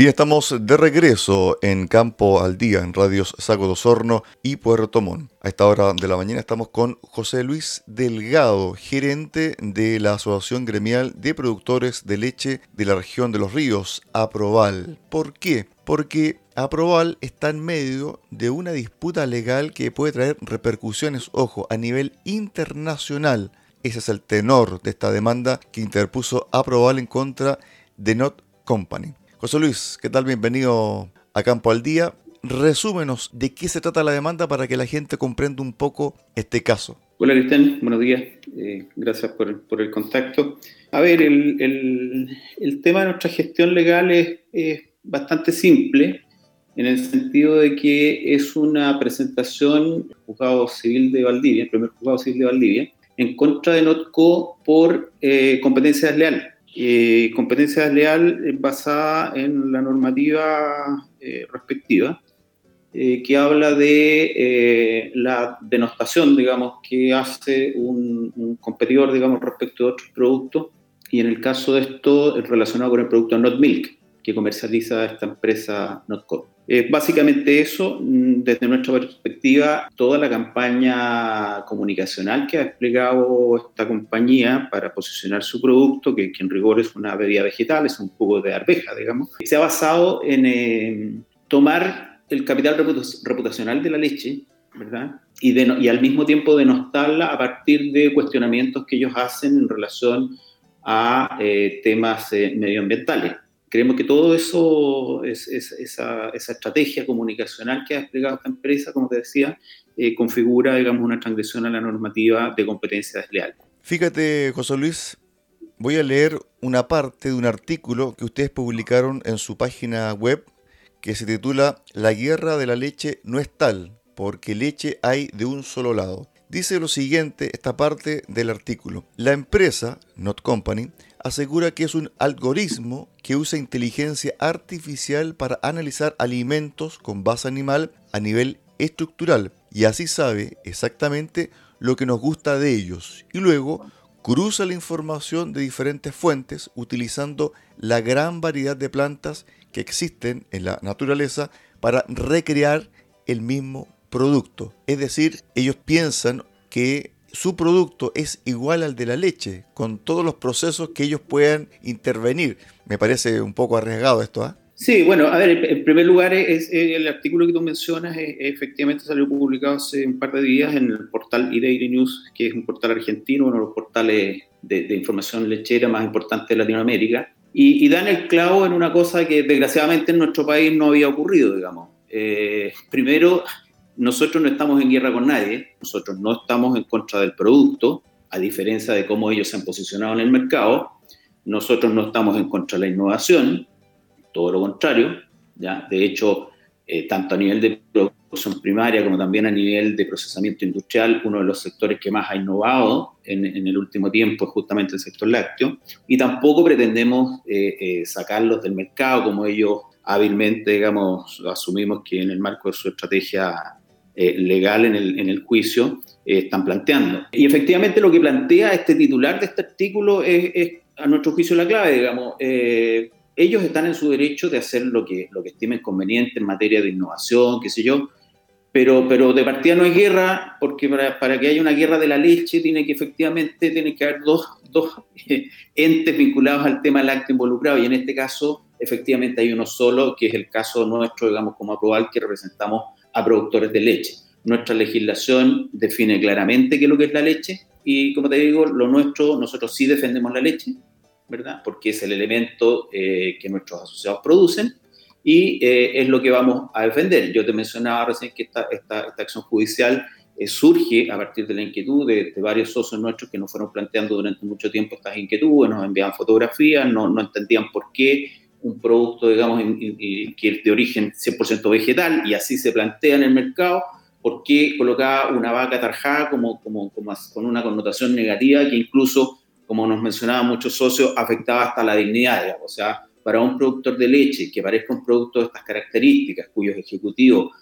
Bien, estamos de regreso en Campo al Día, en Radios Saco de Osorno y Puerto Montt. A esta hora de la mañana estamos con José Luis Delgado, gerente de la Asociación Gremial de Productores de Leche de la región de los ríos, Aproval. ¿Por qué? Porque Aproval está en medio de una disputa legal que puede traer repercusiones, ojo, a nivel internacional. Ese es el tenor de esta demanda que interpuso Aproval en contra de Not Company. José Luis, ¿qué tal? Bienvenido a Campo al Día. Resúmenos de qué se trata la demanda para que la gente comprenda un poco este caso. Hola Cristian, buenos días. Eh, gracias por, el contacto. A ver, el, tema de nuestra gestión legal es, bastante simple en el sentido de que es una presentación del juzgado civil de Valdivia, el primer juzgado civil de Valdivia, en contra de NOTCO por eh, competencia desleal. Eh, competencia desleal basada en la normativa eh, respectiva, eh, que habla de la denostación, digamos, que hace un, competidor, digamos, respecto de otros productos, y en el caso de esto, relacionado con el producto Not Milk, que comercializa esta empresa Notco. Eh, básicamente eso, mm, desde nuestra perspectiva, toda la campaña comunicacional que ha desplegado esta compañía para posicionar su producto, que, en rigor es una bebida vegetal, es un jugo de arveja, digamos, se ha basado en eh, tomar el capital reputacional de la leche, ¿verdad? Y, y al mismo tiempo denostarla a partir de cuestionamientos que ellos hacen en relación a eh, temas medioambientales. Creemos que todo eso, es, esa, estrategia comunicacional que ha desplegado esta empresa, como te decía, eh, configura, digamos, una transgresión a la normativa de competencia desleal. Fíjate, José Luis, voy a leer una parte de un artículo que ustedes publicaron en su página web que se titula La guerra de la leche no es tal, porque leche hay de un solo lado. Dice lo siguiente esta parte del artículo. La empresa, Not Company, asegura que es un algoritmo que usa inteligencia artificial para analizar alimentos con base animal a nivel estructural y así sabe exactamente lo que nos gusta de ellos y luego cruza la información de diferentes fuentes utilizando la gran variedad de plantas que existen en la naturaleza para recrear el mismo producto. Es decir, ellos piensan que su producto es igual al de la leche, con todos los procesos que ellos puedan intervenir. Me parece un poco arriesgado esto, ¿ah? Sí, bueno, a ver, en primer lugar, el artículo que tú mencionas efectivamente salió publicado hace un par de días en el portal eDairy News, que es un portal argentino, uno de los portales de, información lechera más importantes de Latinoamérica, y, dan el clavo en una cosa que desgraciadamente en nuestro país no había ocurrido, digamos. Eh, primero, nosotros no estamos en guerra con nadie, nosotros no estamos en contra del producto, a diferencia de cómo ellos se han posicionado en el mercado, nosotros no estamos en contra de la innovación, todo lo contrario, ¿ya? de hecho, eh, tanto a nivel de producción primaria como también a nivel de procesamiento industrial, uno de los sectores que más ha innovado en, el último tiempo es justamente el sector lácteo, y tampoco pretendemos eh, eh, sacarlos del mercado como ellos hábilmente, digamos, asumimos que en el marco de su estrategia eh, legal en el, en el juicio eh, están planteando. Y efectivamente lo que plantea este titular de este artículo es, a nuestro juicio la clave, digamos. Eh, ellos están en su derecho de hacer lo que, lo que estimen conveniente en materia de innovación, qué sé yo, pero, pero de partida no hay guerra, porque para, para, que haya una guerra de la leche tiene que efectivamente tiene que haber dos, dos entes vinculados al tema lácteo involucrado, y en este caso efectivamente hay uno solo, que es el caso nuestro, digamos, como aprobal, que representamos a productores de leche. Nuestra legislación define claramente qué es lo que es la leche y, como te digo, lo nuestro, nosotros sí defendemos la leche, ¿verdad? Porque es el elemento eh, que nuestros asociados producen y eh, es lo que vamos a defender. Yo te mencionaba recién que esta, esta, esta acción judicial eh, surge a partir de la inquietud de, varios socios nuestros que nos fueron planteando durante mucho tiempo estas inquietudes, nos enviaban fotografías, no, no entendían por qué un producto, digamos, que es de origen 100% vegetal y así se plantea en el mercado, ¿por qué colocaba una vaca tarjada como, como, con una connotación negativa que incluso, como nos mencionaban muchos socios, afectaba hasta la dignidad? O sea, para un productor de leche que parezca un producto de estas características, cuyos ejecutivos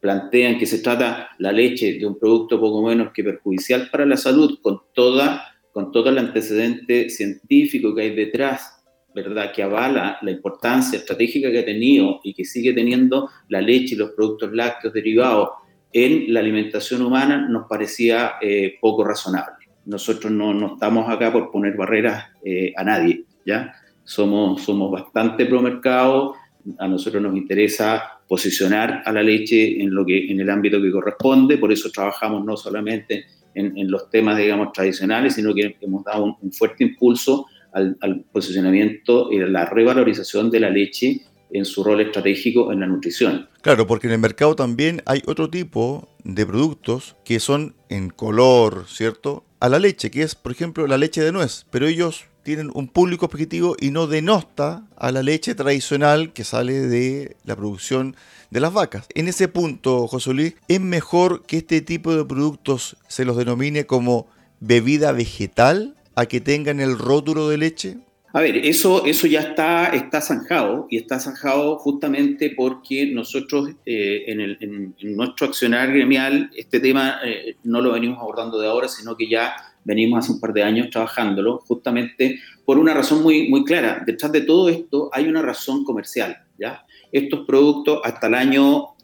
plantean que se trata la leche de un producto poco menos que perjudicial para la salud, con, toda, con todo el antecedente científico que hay detrás ¿verdad?, que avala la importancia estratégica que ha tenido y que sigue teniendo la leche y los productos lácteos derivados en la alimentación humana, nos parecía eh, poco razonable. Nosotros no, no, estamos acá por poner barreras eh, a nadie, ¿ya? Somos, somos bastante pro mercado, a nosotros nos interesa posicionar a la leche en, lo que, en el ámbito que corresponde, por eso trabajamos no solamente en, en los temas, digamos, tradicionales, sino que hemos dado un, un fuerte impulso al, posicionamiento y la revalorización de la leche en su rol estratégico en la nutrición. Claro, porque en el mercado también hay otro tipo de productos que son en color, ¿cierto? A la leche, que es, por ejemplo, la leche de nuez, pero ellos tienen un público objetivo y no denosta a la leche tradicional que sale de la producción de las vacas. En ese punto, José Luis, ¿es mejor que este tipo de productos se los denomine como bebida vegetal a que tengan el rótulo de leche? A ver, eso, eso ya está, está zanjado y está zanjado justamente porque nosotros eh, en, nuestro accionar gremial este tema eh, no lo venimos abordando de ahora, sino que ya venimos hace un par de años trabajándolo justamente por una razón muy, muy clara. Detrás de todo esto hay una razón comercial. ¿ya? Estos productos hasta el año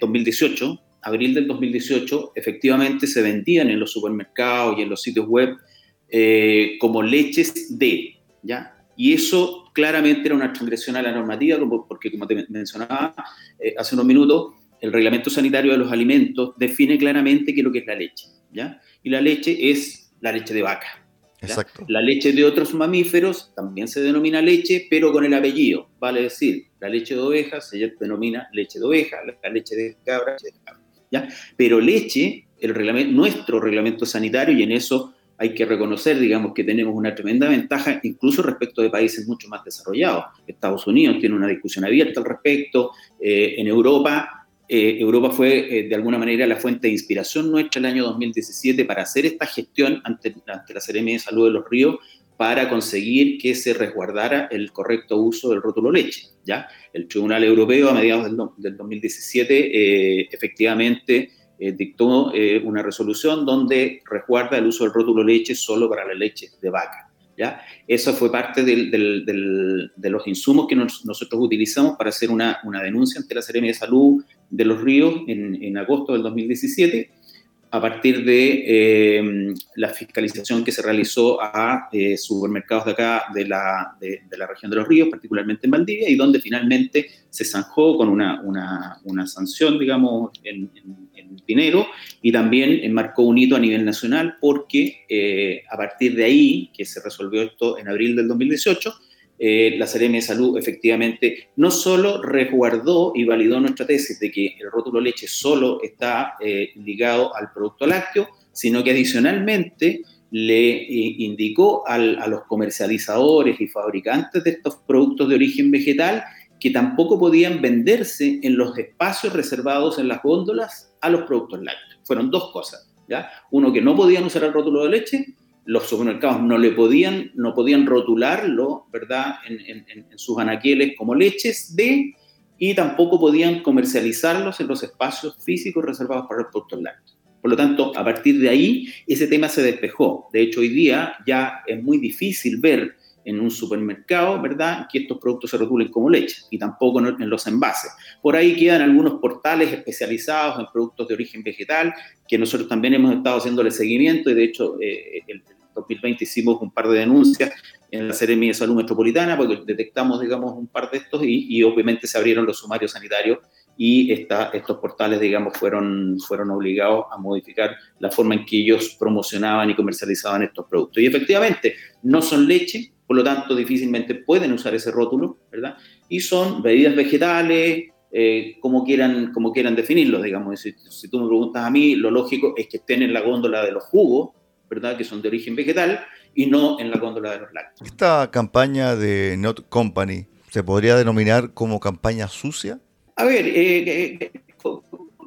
2018, eh, abril del 2018, efectivamente se vendían en los supermercados y en los sitios web eh, como leches de, ¿ya? Y eso claramente era una transgresión a la normativa, porque como te mencionaba eh, hace unos minutos, el reglamento sanitario de los alimentos define claramente qué es lo que es la leche, ¿ya? Y la leche es la leche de vaca. Exacto. La leche de otros mamíferos también se denomina leche, pero con el apellido. Vale decir, la leche de oveja se denomina leche de oveja, la leche de cabra, leche de cabra. ¿ya? Pero leche, el reglamento, nuestro reglamento sanitario, y en eso hay que reconocer, digamos, que tenemos una tremenda ventaja, incluso respecto de países mucho más desarrollados. Estados Unidos tiene una discusión abierta al respecto. Eh, en Europa, eh, Europa fue eh, de alguna manera la fuente de inspiración nuestra el año 2017 para hacer esta gestión ante, ante la Seremia de Salud de los Ríos para conseguir que se resguardara el correcto uso del rótulo leche. ¿ya? El Tribunal Europeo a mediados del, del 2017 efectivamente eh, dictó eh, una resolución donde resguarda el uso del rótulo leche solo para la leche de vaca. ¿ya? Eso fue parte de los insumos que nosotros utilizamos para hacer una, denuncia ante la Seremia de Salud de los Ríos en, en agosto del 2017 a partir de eh, la fiscalización que se realizó a eh, supermercados de acá, de la, de, la, región de los ríos, particularmente en Valdivia, y donde finalmente se zanjó con una, una, sanción, digamos, en, en, dinero, y también enmarcó un hito a nivel nacional, porque eh, a partir de ahí, que se resolvió esto en abril del 2018, eh, la Seremia de Salud efectivamente no solo resguardó y validó nuestra tesis de que el rótulo leche solo está eh, ligado al producto lácteo, sino que adicionalmente le eh, indicó a los comercializadores y fabricantes de estos productos de origen vegetal que tampoco podían venderse en los espacios reservados en las góndolas a los productos lácteos. Fueron dos cosas. Uno, que no podían usar el rótulo de leche los supermercados no le podían, no podían rotularlo, ¿verdad?, en, sus anaqueles como leches de, y tampoco podían comercializarlos en los espacios físicos reservados para los productos lácteos. Por lo tanto, a partir de ahí, ese tema se despejó. De hecho, hoy día ya es muy difícil ver en un supermercado, ¿verdad?, que estos productos se rotulen como leche y tampoco en los envases. Por ahí quedan algunos portales especializados en productos de origen vegetal, que nosotros también hemos estado haciéndole seguimiento y de hecho eh, el, 2020 hicimos un par de denuncias en la Seremi de Salud Metropolitana porque detectamos, digamos, un par de estos y, obviamente se abrieron los sumarios sanitarios y esta, estos portales, digamos, fueron, fueron obligados a modificar la forma en que ellos promocionaban y comercializaban estos productos. Y efectivamente, no son leche, por lo tanto, difícilmente pueden usar ese rótulo, ¿verdad? Y son bebidas vegetales, eh, como, quieran, como quieran definirlos, digamos. Si, si, tú me preguntas a mí, lo lógico es que estén en la góndola de los jugos, ¿verdad? que son de origen vegetal, y no en la góndola de los lácteos. ¿Esta campaña de Not Company se podría denominar como campaña sucia? A ver, eh, eh,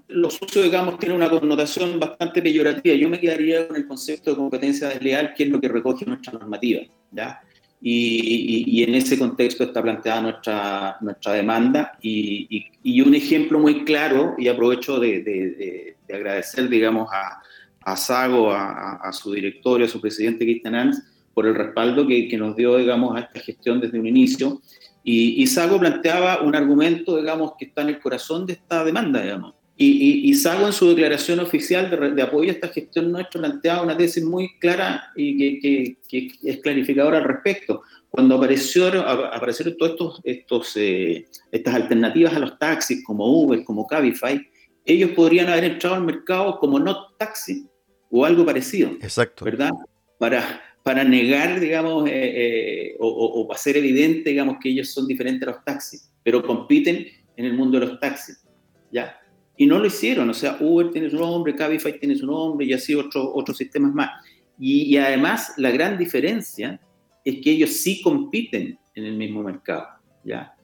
lo sucio, digamos, tiene una connotación bastante peyorativa. Yo me quedaría con el concepto de competencia desleal, que es lo que recoge nuestra normativa. ¿ya? Y, en ese contexto está planteada nuestra, nuestra demanda. Y, un ejemplo muy claro, y aprovecho de, de agradecer, digamos, a, a Sago, a, su directorio, a su presidente Cristian Ans, por el respaldo que, que, nos dio, digamos, a esta gestión desde un inicio. Y, y Sago planteaba un argumento, digamos, que está en el corazón de esta demanda, digamos. Y, y, Sago en su declaración oficial de, de, apoyo a esta gestión nuestra planteaba una tesis muy clara y que, que, que es clarificadora al respecto. Cuando apareció, aparecieron todas estos, estos, eh, estas alternativas a los taxis, como Uber, como Cabify, ellos podrían haber entrado al mercado como no taxi o algo parecido. Exacto. ¿Verdad? Para, para negar, digamos, eh, eh, o, o, o, hacer evidente, digamos, que ellos son diferentes a los taxis, pero compiten en el mundo de los taxis. ¿Ya? Y no lo hicieron, o sea, Uber tiene su nombre, Cabify tiene su nombre y así otros otros sistemas más. Y, y, además, la gran diferencia es que ellos sí compiten en el mismo mercado. ¿ya?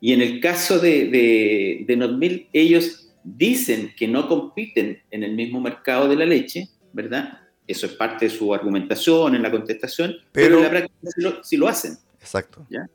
Y en el caso de, de, de ellos dicen que no compiten en el mismo mercado de la leche, ¿verdad? Eso es parte de su argumentación en la contestación, pero, pero en la práctica sí lo, sí lo hacen. Exacto. ¿ya?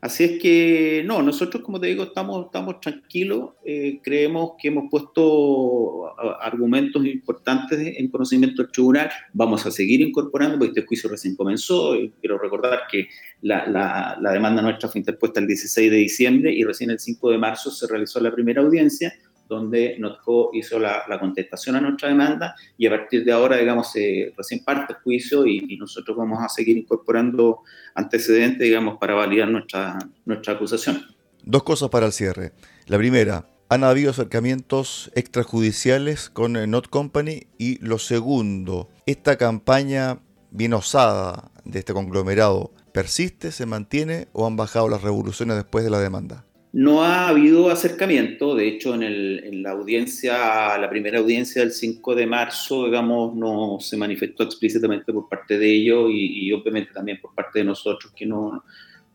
Así es que, no, nosotros, como te digo, estamos, estamos tranquilos, eh, creemos que hemos puesto argumentos importantes en conocimiento del tribunal, vamos a seguir incorporando, porque este juicio recién comenzó, y quiero recordar que la, la, la demanda nuestra fue interpuesta el 16 de diciembre y recién el 5 de marzo se realizó la primera audiencia, donde NOTCO hizo la, contestación a nuestra demanda y a partir de ahora, digamos, eh, recién parte el juicio y, y, nosotros vamos a seguir incorporando antecedentes, digamos, para validar nuestra, nuestra acusación. Dos cosas para el cierre. La primera, ¿han habido acercamientos extrajudiciales con Not Company? Y lo segundo, ¿esta campaña bien osada de este conglomerado persiste, se mantiene o han bajado las revoluciones después de la demanda? No ha habido acercamiento, de hecho en, el, la audiencia, la primera audiencia del 5 de marzo, digamos, no se manifestó explícitamente por parte de ellos y, obviamente también por parte de nosotros que no,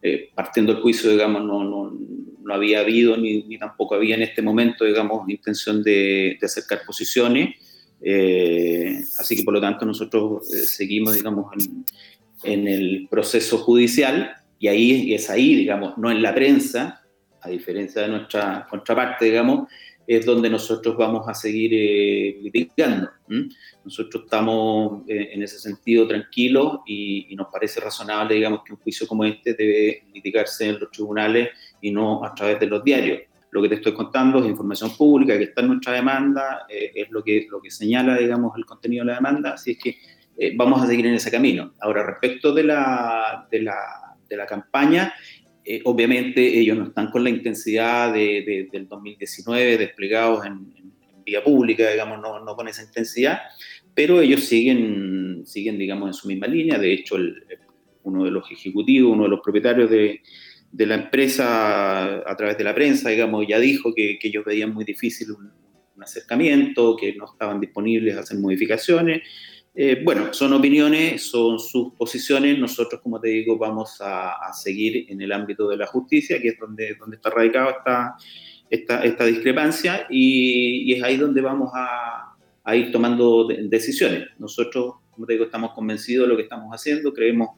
eh, partiendo del juicio, digamos, no, no, había habido ni, tampoco había en este momento, digamos, intención de, acercar posiciones. Eh, así que por lo tanto nosotros eh, seguimos, digamos, en el proceso judicial y ahí es ahí, digamos, no en la prensa, a diferencia de nuestra contraparte, digamos, es donde nosotros vamos a seguir eh, litigando. ¿m? Nosotros estamos eh, en ese sentido tranquilos y, y, nos parece razonable, digamos, que un juicio como este debe litigarse en los tribunales y no a través de los diarios. Lo que te estoy contando es información pública que está en nuestra demanda, eh, es lo que, lo que señala, digamos, el contenido de la demanda, así es que eh, vamos a seguir en ese camino. Ahora, respecto de la, de la, de la campaña, eh, obviamente ellos no están con la intensidad de, de, del 2019 desplegados en, vía pública, digamos, no, no, con esa intensidad, pero ellos siguen, siguen, digamos, en su misma línea. De hecho, el, uno de los ejecutivos, uno de los propietarios de, de, la empresa, a través de la prensa, digamos, ya dijo que, que ellos veían muy difícil un, un, acercamiento, que no estaban disponibles a hacer modificaciones. Eh, bueno, son opiniones, son sus posiciones. Nosotros, como te digo, vamos a, seguir en el ámbito de la justicia, que es donde, donde está radicada esta, esta, discrepancia, y, es ahí donde vamos a, a ir tomando de, decisiones. Nosotros, como te digo, estamos convencidos de lo que estamos haciendo, creemos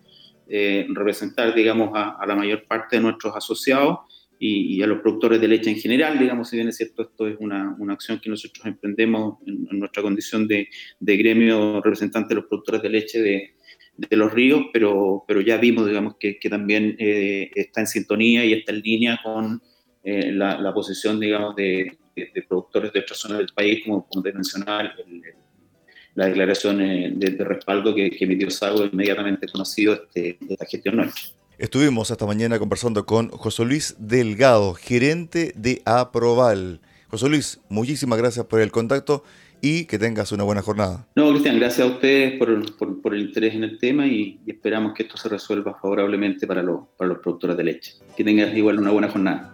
eh, representar, digamos, a, a, la mayor parte de nuestros asociados y, y, a los productores de leche en general, digamos, si bien es cierto, esto es una, una acción que nosotros emprendemos en, en nuestra condición de, de, gremio representante de los productores de leche de, de los ríos, pero, pero ya vimos, digamos, que, que también eh, está en sintonía y está en línea con eh, la, la, posición, digamos, de, de, productores de otras zonas del país, como, como te mencionaba, el, el, la declaración eh, de, respaldo que, que emitió Sago inmediatamente conocido este, de esta gestión nuestra. Estuvimos esta mañana conversando con José Luis Delgado, gerente de Aproval. José Luis, muchísimas gracias por el contacto y que tengas una buena jornada. No, Cristian, gracias a ustedes por, por, el interés en el tema y, y, esperamos que esto se resuelva favorablemente para, lo, para los productores de leche. Que tengas igual una buena jornada.